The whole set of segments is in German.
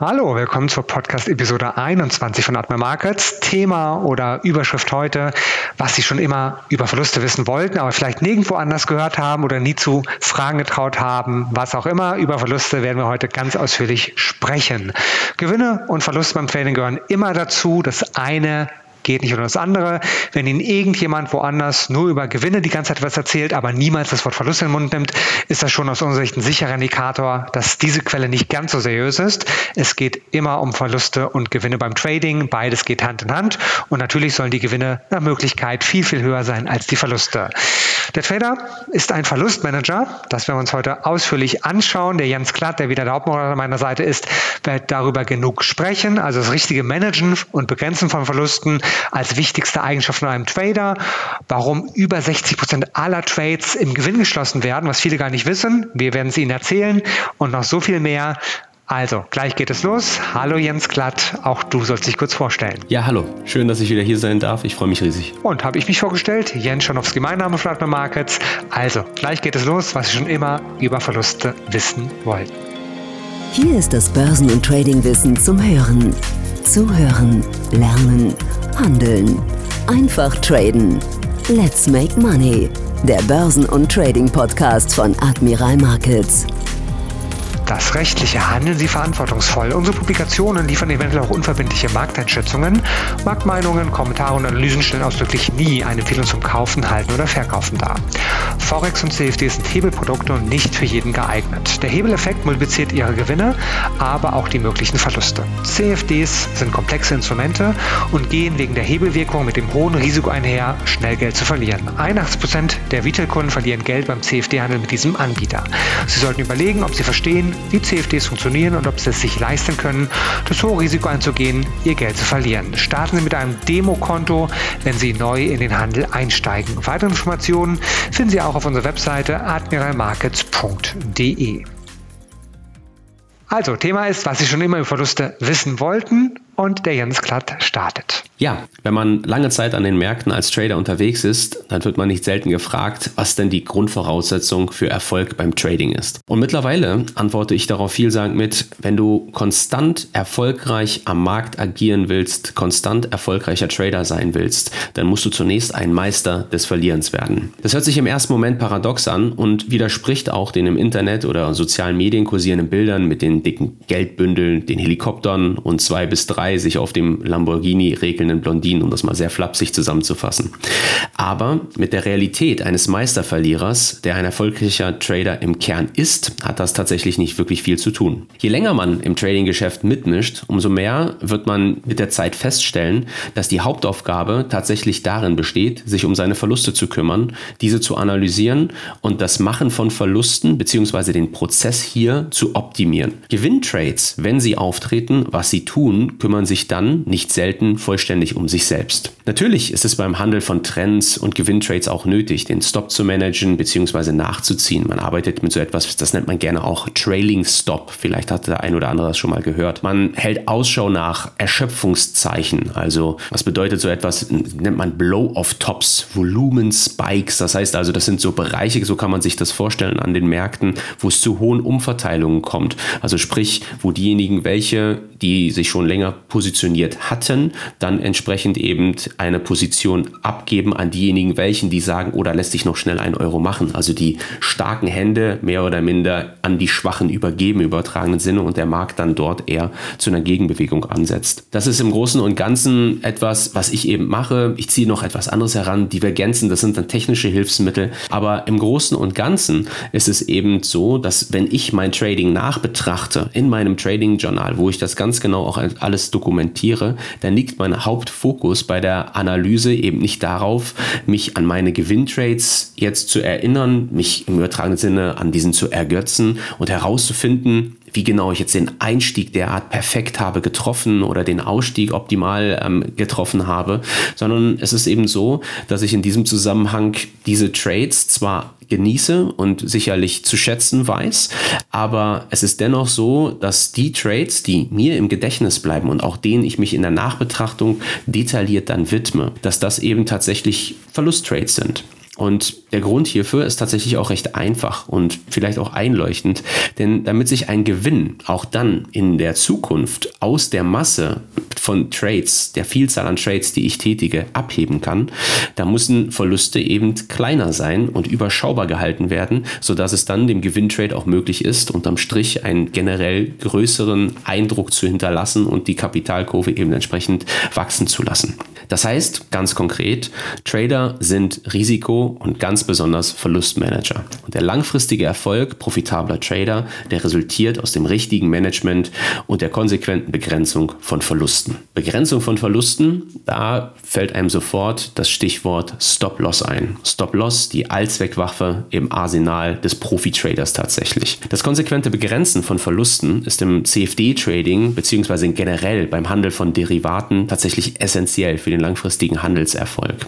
Hallo, willkommen zur Podcast-Episode 21 von Atmer Markets. Thema oder Überschrift heute, was Sie schon immer über Verluste wissen wollten, aber vielleicht nirgendwo anders gehört haben oder nie zu Fragen getraut haben. Was auch immer, über Verluste werden wir heute ganz ausführlich sprechen. Gewinne und Verluste beim Trading gehören immer dazu. Das eine geht nicht um das andere. Wenn Ihnen irgendjemand woanders nur über Gewinne die ganze Zeit was erzählt, aber niemals das Wort Verlust in den Mund nimmt, ist das schon aus unserer Sicht ein sicherer Indikator, dass diese Quelle nicht ganz so seriös ist. Es geht immer um Verluste und Gewinne beim Trading. Beides geht Hand in Hand. Und natürlich sollen die Gewinne nach Möglichkeit viel, viel höher sein als die Verluste. Der Trader ist ein Verlustmanager. Das werden wir uns heute ausführlich anschauen. Der Jens Klatt, der wieder der Hauptmoderator an meiner Seite ist, wird darüber genug sprechen. Also das richtige Managen und Begrenzen von Verlusten als wichtigste Eigenschaft von einem Trader. Warum über 60 Prozent aller Trades im Gewinn geschlossen werden, was viele gar nicht wissen. Wir werden es Ihnen erzählen und noch so viel mehr. Also, gleich geht es los. Hallo Jens Glatt, auch du sollst dich kurz vorstellen. Ja, hallo. Schön, dass ich wieder hier sein darf. Ich freue mich riesig. Und habe ich mich vorgestellt? Jens Schanowski, mein Name von Atma Markets. Also, gleich geht es los, was Sie schon immer über Verluste wissen wollten. Hier ist das Börsen- und Tradingwissen zum Hören. Zuhören, lernen, handeln. Einfach traden. Let's make money. Der Börsen- und Trading-Podcast von Admiral Markets. Das rechtliche handeln Sie verantwortungsvoll. Unsere Publikationen liefern eventuell auch unverbindliche Markteinschätzungen. Marktmeinungen, Kommentare und Analysen stellen ausdrücklich nie eine Empfehlung zum Kaufen, Halten oder Verkaufen dar. Forex und CFDs sind Hebelprodukte und nicht für jeden geeignet. Der Hebeleffekt multipliziert Ihre Gewinne, aber auch die möglichen Verluste. CFDs sind komplexe Instrumente und gehen wegen der Hebelwirkung mit dem hohen Risiko einher, schnell Geld zu verlieren. 81% der Retailkunden verlieren Geld beim CFD-Handel mit diesem Anbieter. Sie sollten überlegen, ob Sie verstehen, wie CFDs funktionieren und ob sie es sich leisten können, das hohe Risiko einzugehen, ihr Geld zu verlieren. Starten Sie mit einem Demokonto, wenn Sie neu in den Handel einsteigen. Weitere Informationen finden Sie auch auf unserer Webseite admiralmarkets.de. Also, Thema ist, was Sie schon immer über Verluste wissen wollten und der Jens Klatt startet. Ja, wenn man lange Zeit an den Märkten als Trader unterwegs ist, dann wird man nicht selten gefragt, was denn die Grundvoraussetzung für Erfolg beim Trading ist. Und mittlerweile antworte ich darauf vielsagend mit, wenn du konstant erfolgreich am Markt agieren willst, konstant erfolgreicher Trader sein willst, dann musst du zunächst ein Meister des Verlierens werden. Das hört sich im ersten Moment paradox an und widerspricht auch den im Internet oder sozialen Medien kursierenden Bildern mit den dicken Geldbündeln, den Helikoptern und zwei bis drei drei sich auf dem Lamborghini regelnden Blondinen, um das mal sehr flapsig zusammenzufassen. Aber mit der Realität eines Meisterverlierers, der ein erfolgreicher Trader im Kern ist, hat das tatsächlich nicht wirklich viel zu tun. Je länger man im Trading-Geschäft mitmischt, umso mehr wird man mit der Zeit feststellen, dass die Hauptaufgabe tatsächlich darin besteht, sich um seine Verluste zu kümmern, diese zu analysieren und das Machen von Verlusten bzw. den Prozess hier zu optimieren. Gewinntrades, wenn sie auftreten, was sie tun, kümmern kümmern sich dann nicht selten vollständig um sich selbst. Natürlich ist es beim Handel von Trends und Gewinntrades auch nötig, den Stop zu managen bzw. nachzuziehen. Man arbeitet mit so etwas, das nennt man gerne auch Trailing Stop. Vielleicht hat der ein oder andere das schon mal gehört. Man hält Ausschau nach Erschöpfungszeichen. Also was bedeutet so etwas, nennt man Blow-off-Tops, Volumen-Spikes. Das heißt also, das sind so Bereiche, so kann man sich das vorstellen an den Märkten, wo es zu hohen Umverteilungen kommt. Also sprich, wo diejenigen, welche, die sich schon länger positioniert hatten, dann entsprechend eben eine Position abgeben an diejenigen, welchen die sagen, oder oh, lässt sich noch schnell ein Euro machen. Also die starken Hände mehr oder minder an die Schwachen übergeben übertragenen Sinne und der Markt dann dort eher zu einer Gegenbewegung ansetzt. Das ist im Großen und Ganzen etwas, was ich eben mache. Ich ziehe noch etwas anderes heran. Divergenzen, das sind dann technische Hilfsmittel. Aber im Großen und Ganzen ist es eben so, dass wenn ich mein Trading nachbetrachte in meinem Trading-Journal, wo ich das ganz genau auch alles dokumentiere, dann liegt mein Hauptfokus bei der Analyse eben nicht darauf, mich an meine Gewinntrades jetzt zu erinnern, mich im übertragenen Sinne an diesen zu ergötzen und herauszufinden, wie genau ich jetzt den Einstieg derart perfekt habe getroffen oder den Ausstieg optimal ähm, getroffen habe, sondern es ist eben so, dass ich in diesem Zusammenhang diese Trades zwar genieße und sicherlich zu schätzen weiß, aber es ist dennoch so, dass die Trades, die mir im Gedächtnis bleiben und auch denen ich mich in der Nachbetrachtung detailliert dann widme, dass das eben tatsächlich Verlusttrades sind. Und der Grund hierfür ist tatsächlich auch recht einfach und vielleicht auch einleuchtend, denn damit sich ein Gewinn auch dann in der Zukunft aus der Masse von Trades, der Vielzahl an Trades, die ich tätige, abheben kann, da müssen Verluste eben kleiner sein und überschaubar gehalten werden, sodass es dann dem Gewinntrade auch möglich ist, unterm Strich einen generell größeren Eindruck zu hinterlassen und die Kapitalkurve eben entsprechend wachsen zu lassen. Das heißt, ganz konkret, Trader sind Risiko- und ganz besonders Verlustmanager. Und der langfristige Erfolg profitabler Trader, der resultiert aus dem richtigen Management und der konsequenten Begrenzung von Verlusten. Begrenzung von Verlusten, da fällt einem sofort das Stichwort Stop-Loss ein. Stop-Loss, die Allzweckwaffe im Arsenal des Profi-Traders tatsächlich. Das konsequente Begrenzen von Verlusten ist im CFD-Trading bzw. generell beim Handel von Derivaten tatsächlich essentiell für den langfristigen Handelserfolg.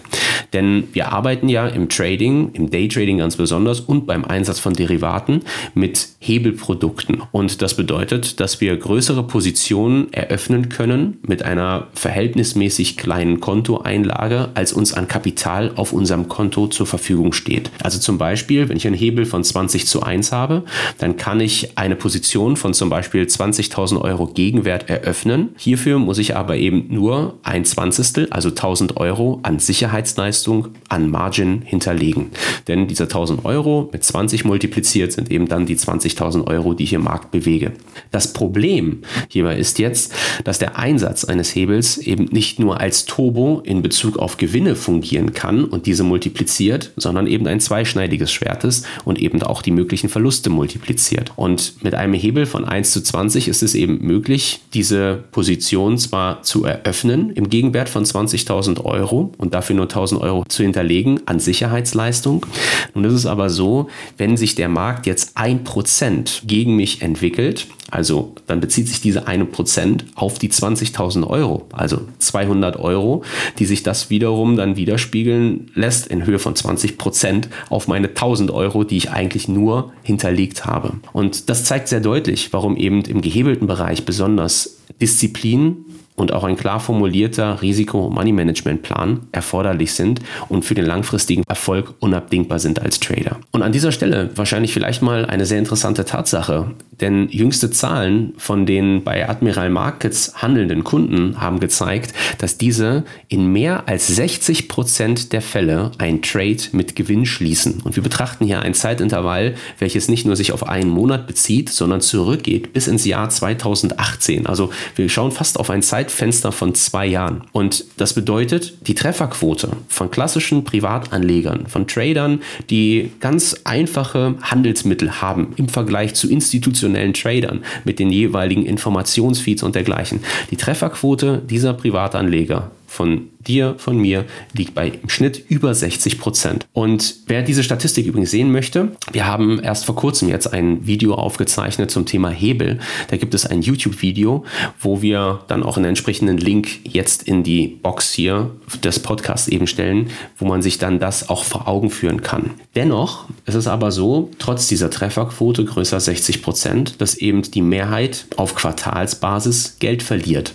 Denn wir arbeiten ja im Trading, im Daytrading ganz besonders und beim Einsatz von Derivaten mit Hebelprodukten. Und das bedeutet, dass wir größere Positionen eröffnen können mit einer verhältnismäßig kleinen Kontoeinlage, als uns an Kapital auf unserem Konto zur Verfügung steht. Also zum Beispiel, wenn ich einen Hebel von 20 zu 1 habe, dann kann ich eine Position von zum Beispiel 20.000 Euro Gegenwert eröffnen. Hierfür muss ich aber eben nur ein Zwanzigstel, also 1000 Euro an Sicherheitsleistung, an Margin hinterlegen. Denn diese 1000 Euro mit 20 multipliziert sind eben dann die 20.000 Euro, die ich im Markt bewege. Das Problem hierbei ist jetzt, dass der Einsatz eines Hebels eben nicht nur als Turbo in Bezug auf Gewinne fungieren kann und diese multipliziert, sondern eben ein zweischneidiges Schwert ist und eben auch die möglichen Verluste multipliziert. Und mit einem Hebel von 1 zu 20 ist es eben möglich, diese Position zwar zu eröffnen im Gegenwert von 20 20.000 Euro und dafür nur 1.000 Euro zu hinterlegen an Sicherheitsleistung. Nun ist es aber so, wenn sich der Markt jetzt 1% gegen mich entwickelt, also dann bezieht sich diese 1% auf die 20.000 Euro, also 200 Euro, die sich das wiederum dann widerspiegeln lässt in Höhe von 20% auf meine 1000 Euro, die ich eigentlich nur hinterlegt habe. Und das zeigt sehr deutlich, warum eben im gehebelten Bereich besonders Disziplin und auch ein klar formulierter Risiko- und Money-Management-Plan erforderlich sind und für den langfristigen Erfolg unabdingbar sind als Trader. Und an dieser Stelle wahrscheinlich vielleicht mal eine sehr interessante Tatsache, denn jüngste Zahlen von den bei Admiral Markets handelnden Kunden haben gezeigt, dass diese in mehr als 60 Prozent der Fälle ein Trade mit Gewinn schließen. Und wir betrachten hier ein Zeitintervall, welches nicht nur sich auf einen Monat bezieht, sondern zurückgeht bis ins Jahr 2018. Also wir schauen fast auf ein Zeitintervall, Zeitfenster von zwei Jahren. Und das bedeutet, die Trefferquote von klassischen Privatanlegern, von Tradern, die ganz einfache Handelsmittel haben im Vergleich zu institutionellen Tradern mit den jeweiligen Informationsfeeds und dergleichen. Die Trefferquote dieser Privatanleger von dir, von mir, liegt bei im Schnitt über 60 Prozent. Und wer diese Statistik übrigens sehen möchte, wir haben erst vor kurzem jetzt ein Video aufgezeichnet zum Thema Hebel. Da gibt es ein YouTube-Video, wo wir dann auch einen entsprechenden Link jetzt in die Box hier des Podcasts eben stellen, wo man sich dann das auch vor Augen führen kann. Dennoch ist es aber so, trotz dieser Trefferquote größer 60 Prozent, dass eben die Mehrheit auf Quartalsbasis Geld verliert.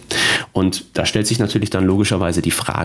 Und da stellt sich natürlich dann logischerweise die Frage,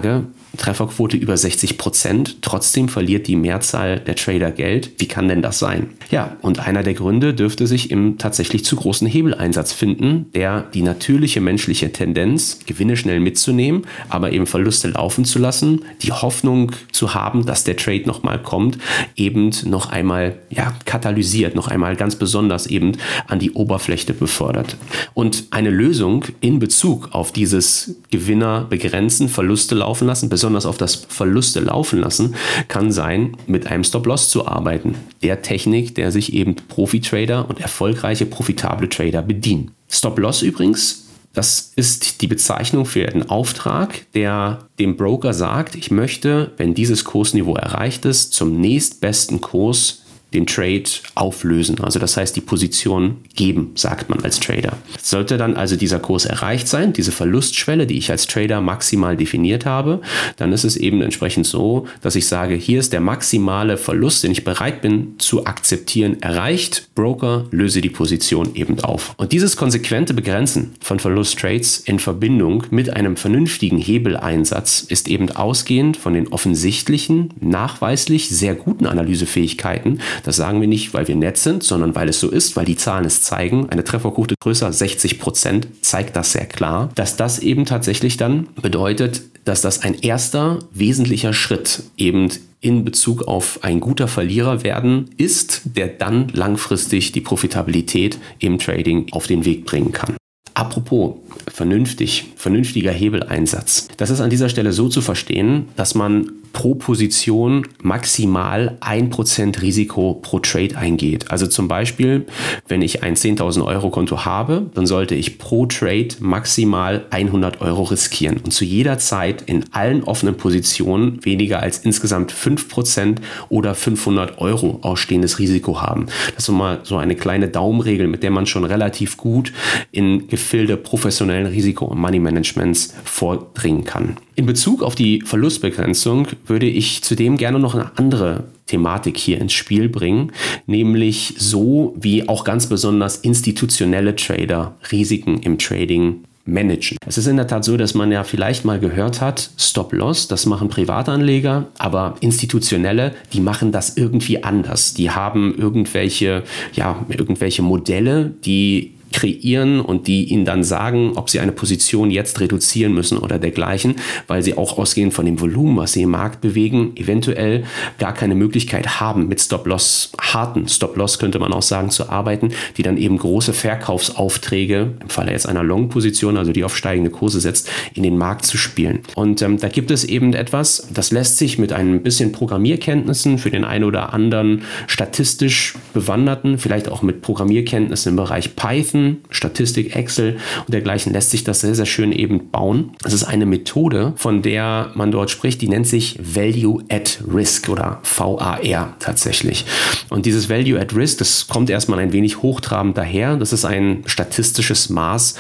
Trefferquote über 60 Prozent, trotzdem verliert die Mehrzahl der Trader Geld. Wie kann denn das sein? Ja, und einer der Gründe dürfte sich im tatsächlich zu großen Hebeleinsatz finden, der die natürliche menschliche Tendenz, Gewinne schnell mitzunehmen, aber eben Verluste laufen zu lassen, die Hoffnung zu haben, dass der Trade nochmal kommt, eben noch einmal ja, katalysiert, noch einmal ganz besonders eben an die Oberfläche befördert. Und eine Lösung in Bezug auf dieses Gewinner begrenzen, Verluste laufen lassen, besonders auf das Verluste laufen lassen, kann sein, mit einem Stop-Loss zu arbeiten. Der Technik, der sich eben Profi-Trader und erfolgreiche, profitable Trader bedienen. Stop-Loss übrigens das ist die Bezeichnung für einen Auftrag, der dem Broker sagt, ich möchte, wenn dieses Kursniveau erreicht ist, zum nächstbesten Kurs den Trade auflösen. Also das heißt, die Position geben, sagt man als Trader. Sollte dann also dieser Kurs erreicht sein, diese Verlustschwelle, die ich als Trader maximal definiert habe, dann ist es eben entsprechend so, dass ich sage, hier ist der maximale Verlust, den ich bereit bin zu akzeptieren, erreicht. Broker löse die Position eben auf. Und dieses konsequente Begrenzen von Verlusttrades in Verbindung mit einem vernünftigen Hebeleinsatz ist eben ausgehend von den offensichtlichen, nachweislich sehr guten Analysefähigkeiten das sagen wir nicht, weil wir nett sind, sondern weil es so ist, weil die Zahlen es zeigen. Eine Trefferquote größer 60 Prozent zeigt das sehr klar, dass das eben tatsächlich dann bedeutet, dass das ein erster wesentlicher Schritt eben in Bezug auf ein guter Verlierer werden ist, der dann langfristig die Profitabilität im Trading auf den Weg bringen kann. Apropos vernünftig, vernünftiger Hebeleinsatz. Das ist an dieser Stelle so zu verstehen, dass man pro Position maximal 1% Risiko pro Trade eingeht. Also zum Beispiel, wenn ich ein 10.000 Euro Konto habe, dann sollte ich pro Trade maximal 100 Euro riskieren und zu jeder Zeit in allen offenen Positionen weniger als insgesamt 5% oder 500 Euro ausstehendes Risiko haben. Das ist mal so eine kleine Daumenregel, mit der man schon relativ gut in Gefilde professionellen Risiko- und Money Managements vordringen kann. In Bezug auf die Verlustbegrenzung würde ich zudem gerne noch eine andere Thematik hier ins Spiel bringen, nämlich so wie auch ganz besonders institutionelle Trader Risiken im Trading managen. Es ist in der Tat so, dass man ja vielleicht mal gehört hat, Stop-Loss, das machen Privatanleger, aber institutionelle, die machen das irgendwie anders. Die haben irgendwelche, ja, irgendwelche Modelle, die kreieren und die ihnen dann sagen, ob sie eine Position jetzt reduzieren müssen oder dergleichen, weil sie auch ausgehend von dem Volumen, was sie im Markt bewegen, eventuell gar keine Möglichkeit haben, mit Stop-Loss, harten Stop-Loss könnte man auch sagen, zu arbeiten, die dann eben große Verkaufsaufträge, im Falle jetzt einer Long-Position, also die auf steigende Kurse setzt, in den Markt zu spielen. Und ähm, da gibt es eben etwas, das lässt sich mit ein bisschen Programmierkenntnissen für den einen oder anderen statistisch bewanderten, vielleicht auch mit Programmierkenntnissen im Bereich Python, Statistik, Excel und dergleichen lässt sich das sehr, sehr schön eben bauen. Das ist eine Methode, von der man dort spricht, die nennt sich Value at Risk oder VAR tatsächlich. Und dieses Value at Risk, das kommt erstmal ein wenig hochtrabend daher. Das ist ein statistisches Maß,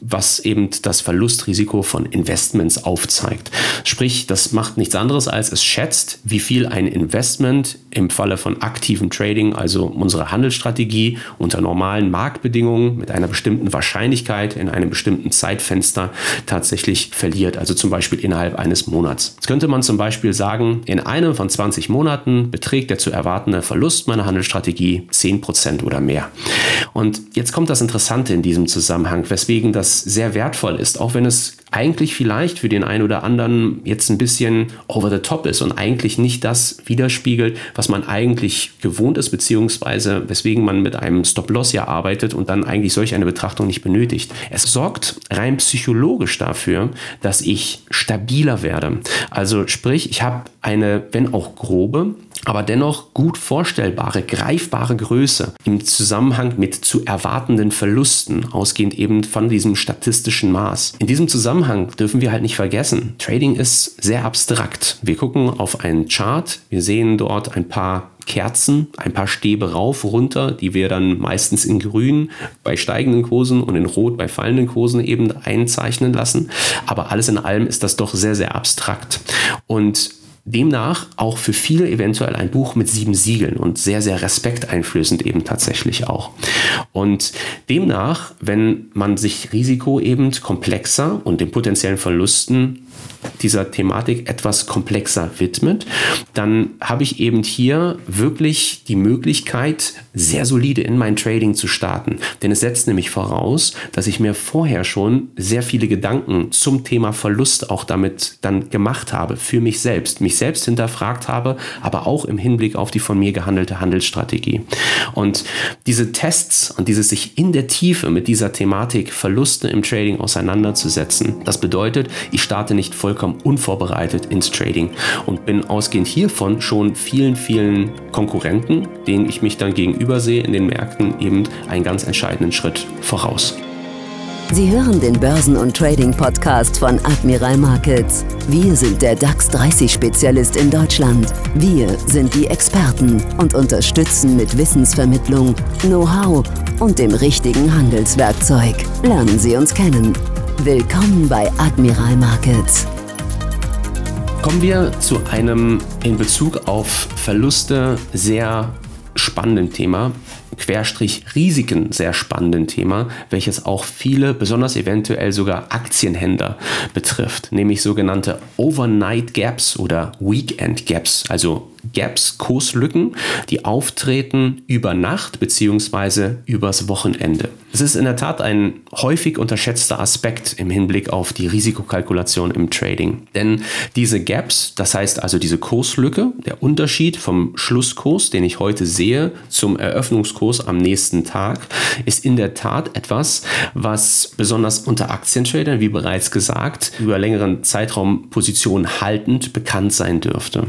was eben das Verlustrisiko von Investments aufzeigt. Sprich, das macht nichts anderes als es schätzt, wie viel ein Investment im Falle von aktivem Trading, also unsere Handelsstrategie unter normalen Marktbedingungen mit einer bestimmten Wahrscheinlichkeit in einem bestimmten Zeitfenster tatsächlich verliert, also zum Beispiel innerhalb eines Monats. Jetzt könnte man zum Beispiel sagen, in einem von 20 Monaten beträgt der zu erwartende Verlust meiner Handelsstrategie 10% oder mehr. Und jetzt kommt das Interessante in diesem Zusammenhang, weswegen das sehr wertvoll ist, auch wenn es eigentlich vielleicht für den einen oder anderen jetzt ein bisschen over the top ist und eigentlich nicht das widerspiegelt, was man eigentlich gewohnt ist, beziehungsweise weswegen man mit einem Stop-Loss ja arbeitet und dann eigentlich solch eine Betrachtung nicht benötigt. Es sorgt rein psychologisch dafür, dass ich stabiler werde. Also sprich, ich habe eine, wenn auch grobe, aber dennoch gut vorstellbare, greifbare Größe im Zusammenhang mit zu erwartenden Verlusten, ausgehend eben von diesem statistischen Maß. In diesem Zusammenhang dürfen wir halt nicht vergessen, Trading ist sehr abstrakt. Wir gucken auf einen Chart, wir sehen dort ein paar Kerzen, ein paar Stäbe rauf, runter, die wir dann meistens in grün bei steigenden Kursen und in rot bei fallenden Kursen eben einzeichnen lassen. Aber alles in allem ist das doch sehr, sehr abstrakt. Und Demnach auch für viele eventuell ein Buch mit sieben Siegeln und sehr, sehr respekteinflößend eben tatsächlich auch. Und demnach, wenn man sich Risiko eben komplexer und den potenziellen Verlusten dieser Thematik etwas komplexer widmet, dann habe ich eben hier wirklich die Möglichkeit, sehr solide in mein Trading zu starten. Denn es setzt nämlich voraus, dass ich mir vorher schon sehr viele Gedanken zum Thema Verlust auch damit dann gemacht habe, für mich selbst, mich selbst hinterfragt habe, aber auch im Hinblick auf die von mir gehandelte Handelsstrategie. Und diese Tests und dieses sich in der Tiefe mit dieser Thematik Verluste im Trading auseinanderzusetzen, das bedeutet, ich starte nicht voll vollkommen unvorbereitet ins Trading und bin ausgehend hiervon schon vielen, vielen Konkurrenten, denen ich mich dann gegenüber sehe in den Märkten, eben einen ganz entscheidenden Schritt voraus. Sie hören den Börsen- und Trading-Podcast von Admiral Markets. Wir sind der DAX 30-Spezialist in Deutschland. Wir sind die Experten und unterstützen mit Wissensvermittlung, Know-how und dem richtigen Handelswerkzeug. Lernen Sie uns kennen. Willkommen bei Admiral Markets. Kommen wir zu einem in Bezug auf Verluste sehr spannenden Thema, Querstrich Risiken sehr spannenden Thema, welches auch viele, besonders eventuell sogar Aktienhändler betrifft, nämlich sogenannte Overnight Gaps oder Weekend Gaps, also Gaps, Kurslücken, die auftreten über Nacht bzw. übers Wochenende. Es ist in der Tat ein häufig unterschätzter Aspekt im Hinblick auf die Risikokalkulation im Trading. Denn diese Gaps, das heißt also diese Kurslücke, der Unterschied vom Schlusskurs, den ich heute sehe, zum Eröffnungskurs am nächsten Tag, ist in der Tat etwas, was besonders unter Aktientradern, wie bereits gesagt, über längeren Zeitraum Positionen haltend bekannt sein dürfte.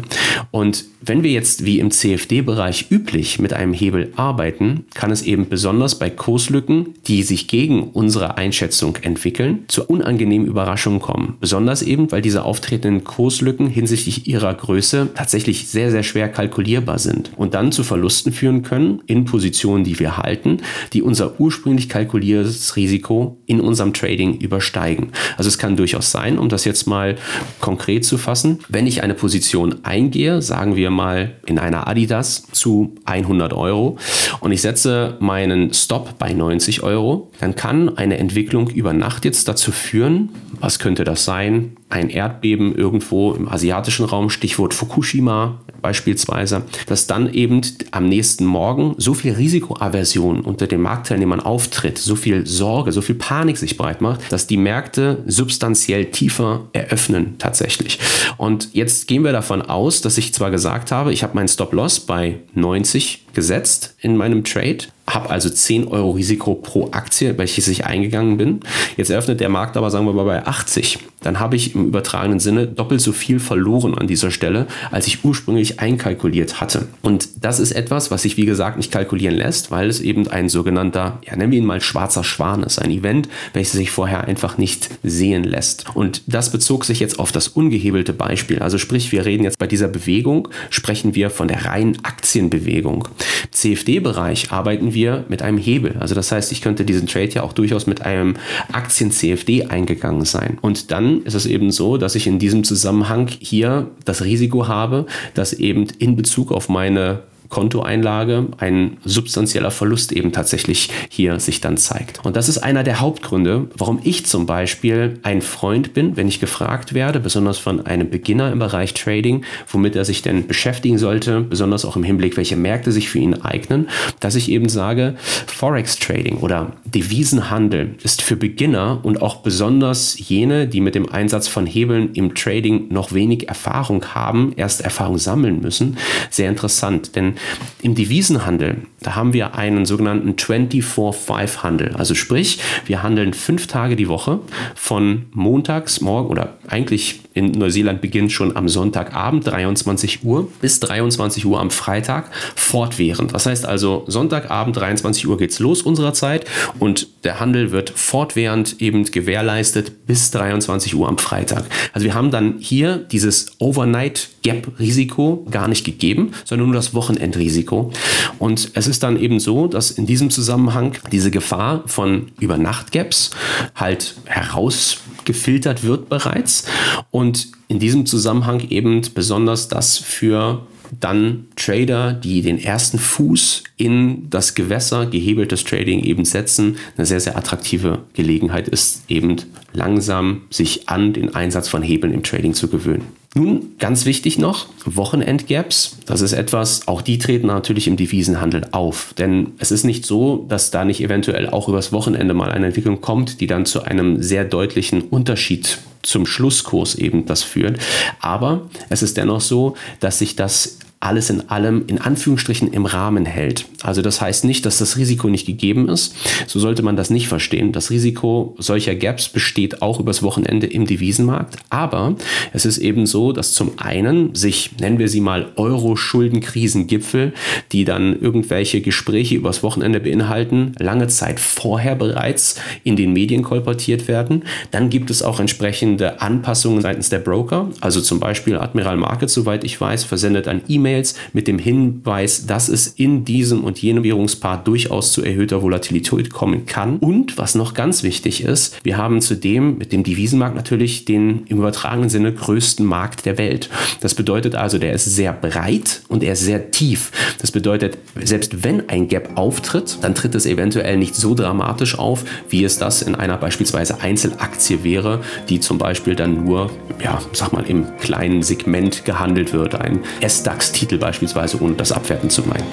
Und wenn wir jetzt wie im CFD-Bereich üblich mit einem Hebel arbeiten, kann es eben besonders bei Kurslücken, die sich gegen unsere Einschätzung entwickeln, zu unangenehmen Überraschungen kommen. Besonders eben, weil diese auftretenden Kurslücken hinsichtlich ihrer Größe tatsächlich sehr, sehr schwer kalkulierbar sind und dann zu Verlusten führen können in Positionen, die wir halten, die unser ursprünglich kalkuliertes Risiko in unserem Trading übersteigen. Also es kann durchaus sein, um das jetzt mal konkret zu fassen, wenn ich eine Position eingehe, sagen wir mal in einer Adidas zu 100 Euro und ich setze meinen Stop bei 90 Euro, dann kann eine Entwicklung über Nacht jetzt dazu führen, was könnte das sein? Ein Erdbeben irgendwo im asiatischen Raum, Stichwort Fukushima beispielsweise, dass dann eben am nächsten Morgen so viel Risikoaversion unter den Marktteilnehmern auftritt, so viel Sorge, so viel Panik sich breit macht, dass die Märkte substanziell tiefer eröffnen tatsächlich. Und jetzt gehen wir davon aus, dass ich zwar gesagt habe, ich habe meinen Stop-Loss bei 90 gesetzt in meinem Trade, habe also 10 Euro Risiko pro Aktie, welches ich eingegangen bin. Jetzt eröffnet der Markt aber, sagen wir mal, bei 80. Dann habe ich im übertragenen Sinne doppelt so viel verloren an dieser Stelle, als ich ursprünglich einkalkuliert hatte. Und das ist etwas, was sich, wie gesagt, nicht kalkulieren lässt, weil es eben ein sogenannter, ja, nennen wir ihn mal schwarzer Schwan ist. Ein Event, welches sich vorher einfach nicht sehen lässt. Und das bezog sich jetzt auf das ungehebelte Beispiel. Also sprich, wir reden jetzt bei dieser Bewegung, sprechen wir von der reinen Aktienbewegung. CFD-Bereich arbeiten wir mit einem Hebel. Also das heißt, ich könnte diesen Trade ja auch durchaus mit einem Aktien-CFD eingegangen sein. Und dann ist es eben so, dass ich in diesem Zusammenhang hier das Risiko habe, dass eben in Bezug auf meine Kontoeinlage ein substanzieller Verlust eben tatsächlich hier sich dann zeigt. Und das ist einer der Hauptgründe, warum ich zum Beispiel ein Freund bin, wenn ich gefragt werde, besonders von einem Beginner im Bereich Trading, womit er sich denn beschäftigen sollte, besonders auch im Hinblick, welche Märkte sich für ihn eignen, dass ich eben sage, Forex Trading oder Devisenhandel ist für Beginner und auch besonders jene, die mit dem Einsatz von Hebeln im Trading noch wenig Erfahrung haben, erst Erfahrung sammeln müssen, sehr interessant. Denn im Devisenhandel, da haben wir einen sogenannten 24-5-Handel. Also sprich, wir handeln fünf Tage die Woche von montags morgen oder eigentlich in Neuseeland beginnt schon am Sonntagabend 23 Uhr bis 23 Uhr am Freitag fortwährend. Das heißt also Sonntagabend 23 Uhr geht's los unserer Zeit und der Handel wird fortwährend eben gewährleistet bis 23 Uhr am Freitag. Also wir haben dann hier dieses Overnight Gap Risiko gar nicht gegeben, sondern nur das Wochenendrisiko. Und es ist dann eben so, dass in diesem Zusammenhang diese Gefahr von Übernacht-Gaps halt herausgefiltert wird bereits. Und in diesem Zusammenhang eben besonders das für dann Trader, die den ersten Fuß in das Gewässer gehebeltes Trading eben setzen, eine sehr, sehr attraktive Gelegenheit ist, eben langsam sich an den Einsatz von Hebeln im Trading zu gewöhnen. Nun, ganz wichtig noch, Wochenendgaps. Das ist etwas, auch die treten natürlich im Devisenhandel auf. Denn es ist nicht so, dass da nicht eventuell auch übers Wochenende mal eine Entwicklung kommt, die dann zu einem sehr deutlichen Unterschied zum Schlusskurs eben das führt. Aber es ist dennoch so, dass sich das alles in allem in Anführungsstrichen im Rahmen hält. Also das heißt nicht, dass das Risiko nicht gegeben ist. So sollte man das nicht verstehen. Das Risiko solcher Gaps besteht auch übers Wochenende im Devisenmarkt. Aber es ist eben so, dass zum einen sich, nennen wir sie mal Euro-Schuldenkrisengipfel, die dann irgendwelche Gespräche übers Wochenende beinhalten, lange Zeit vorher bereits in den Medien kolportiert werden. Dann gibt es auch entsprechende Anpassungen seitens der Broker. Also zum Beispiel Admiral Markets, soweit ich weiß, versendet an E-Mails mit dem Hinweis, dass es in diesem und jenem Währungspaar durchaus zu erhöhter Volatilität kommen kann. Und was noch ganz wichtig ist, wir haben zudem mit dem Devisenmarkt natürlich den im übertragenen Sinne größten Markt der Welt. Das bedeutet also, der ist sehr breit und er ist sehr tief. Das bedeutet, selbst wenn ein Gap auftritt, dann tritt es eventuell nicht so dramatisch auf, wie es das in einer beispielsweise Einzelaktie wäre, die zum Beispiel dann nur, ja, sag mal, im kleinen Segment gehandelt wird. Ein S-DAX-Titel beispielsweise, ohne das abwerten zu meinen.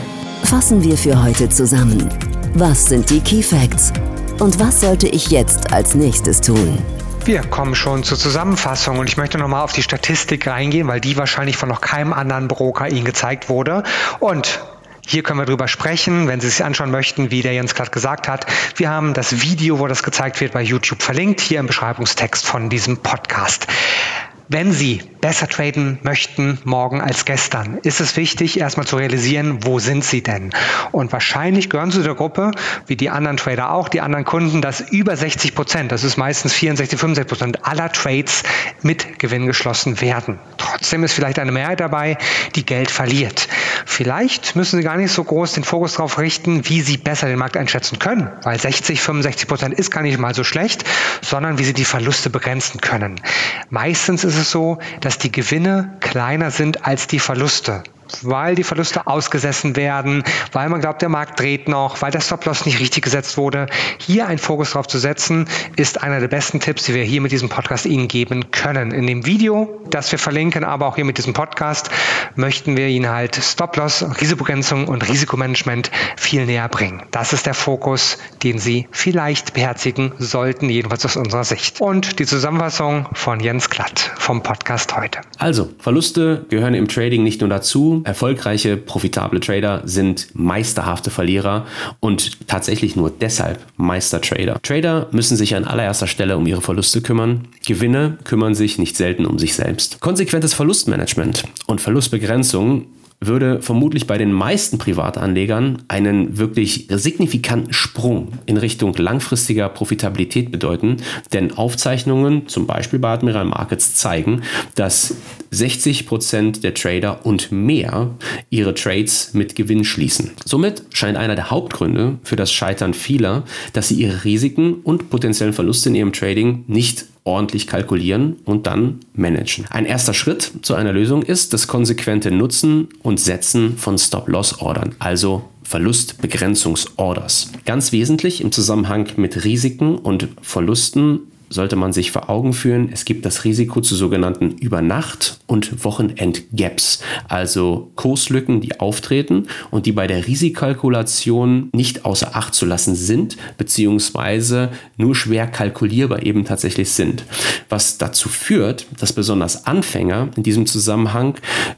Fassen wir für heute zusammen. Was sind die Key Facts? Und was sollte ich jetzt als nächstes tun? Wir kommen schon zur Zusammenfassung und ich möchte nochmal auf die Statistik reingehen, weil die wahrscheinlich von noch keinem anderen Broker Ihnen gezeigt wurde. Und hier können wir drüber sprechen, wenn Sie sich anschauen möchten, wie der Jens gerade gesagt hat. Wir haben das Video, wo das gezeigt wird, bei YouTube verlinkt, hier im Beschreibungstext von diesem Podcast. Wenn Sie besser traden möchten morgen als gestern, ist es wichtig, erstmal zu realisieren, wo sind Sie denn? Und wahrscheinlich gehören Sie zu der Gruppe, wie die anderen Trader auch, die anderen Kunden, dass über 60 Prozent, das ist meistens 64, 65 Prozent aller Trades mit Gewinn geschlossen werden. Trotzdem ist vielleicht eine Mehrheit dabei, die Geld verliert. Vielleicht müssen Sie gar nicht so groß den Fokus darauf richten, wie Sie besser den Markt einschätzen können, weil 60, 65 Prozent ist gar nicht mal so schlecht, sondern wie Sie die Verluste begrenzen können. Meistens ist es so, dass die Gewinne kleiner sind als die Verluste weil die Verluste ausgesessen werden, weil man glaubt, der Markt dreht noch, weil der Stop-Loss nicht richtig gesetzt wurde. Hier einen Fokus drauf zu setzen, ist einer der besten Tipps, die wir hier mit diesem Podcast Ihnen geben können. In dem Video, das wir verlinken, aber auch hier mit diesem Podcast, möchten wir Ihnen halt Stop-Loss, Risikobegrenzung und Risikomanagement viel näher bringen. Das ist der Fokus, den Sie vielleicht beherzigen sollten, jedenfalls aus unserer Sicht. Und die Zusammenfassung von Jens Glatt vom Podcast heute. Also, Verluste gehören im Trading nicht nur dazu, erfolgreiche, profitable Trader sind meisterhafte Verlierer und tatsächlich nur deshalb Meistertrader. Trader müssen sich an allererster Stelle um ihre Verluste kümmern. Gewinne kümmern sich nicht selten um sich selbst. Konsequentes Verlustmanagement und Verlustbegrenzung würde vermutlich bei den meisten Privatanlegern einen wirklich signifikanten Sprung in Richtung langfristiger Profitabilität bedeuten, denn Aufzeichnungen, zum Beispiel bei Admiral Markets, zeigen, dass 60 Prozent der Trader und mehr ihre Trades mit Gewinn schließen. Somit scheint einer der Hauptgründe für das Scheitern vieler, dass sie ihre Risiken und potenziellen Verluste in ihrem Trading nicht ordentlich kalkulieren und dann managen. Ein erster Schritt zu einer Lösung ist das konsequente Nutzen und Setzen von Stop-Loss-Ordern, also Verlustbegrenzungsorders. Ganz wesentlich im Zusammenhang mit Risiken und Verlusten sollte man sich vor Augen führen, es gibt das Risiko zu sogenannten Übernacht- und Wochenend-Gaps, also Kurslücken, die auftreten und die bei der Risikokalkulation nicht außer Acht zu lassen sind, beziehungsweise nur schwer kalkulierbar eben tatsächlich sind. Was dazu führt, dass besonders Anfänger in diesem Zusammenhang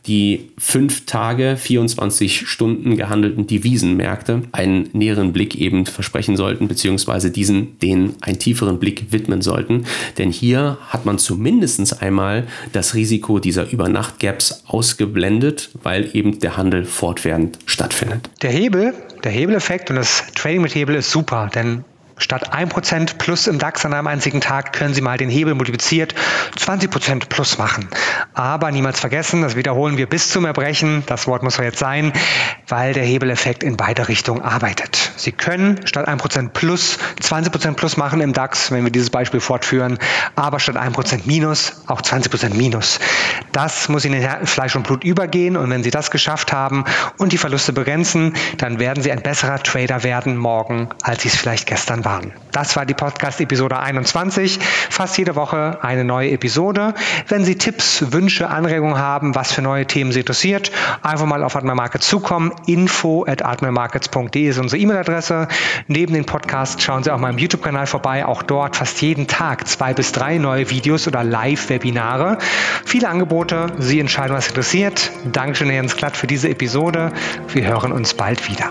die fünf Tage, 24 Stunden gehandelten Devisenmärkte einen näheren Blick eben versprechen sollten, beziehungsweise diesen den einen tieferen Blick widmen sollten sollten. Denn hier hat man zumindest einmal das Risiko dieser Übernacht-Gaps ausgeblendet, weil eben der Handel fortwährend stattfindet. Der Hebel, der Hebeleffekt und das Trading mit Hebel ist super, denn Statt 1% plus im DAX an einem einzigen Tag können Sie mal den Hebel multipliziert 20% plus machen. Aber niemals vergessen, das wiederholen wir bis zum Erbrechen, das Wort muss jetzt sein, weil der Hebeleffekt in beide Richtungen arbeitet. Sie können statt 1% plus 20% plus machen im DAX, wenn wir dieses Beispiel fortführen, aber statt 1% minus auch 20% minus. Das muss in den Fleisch und Blut übergehen und wenn Sie das geschafft haben und die Verluste begrenzen, dann werden Sie ein besserer Trader werden morgen, als Sie es vielleicht gestern waren. Das war die Podcast-Episode 21. Fast jede Woche eine neue Episode. Wenn Sie Tipps, Wünsche, Anregungen haben, was für neue Themen Sie interessiert, einfach mal auf Admirmarkets zukommen. Info at admirmarkets.de ist unsere E-Mail-Adresse. Neben den Podcasts schauen Sie auch mal im YouTube-Kanal vorbei. Auch dort fast jeden Tag zwei bis drei neue Videos oder Live-Webinare. Viele Angebote. Sie entscheiden, was interessiert. Dankeschön, Jens Klatt, für diese Episode. Wir hören uns bald wieder.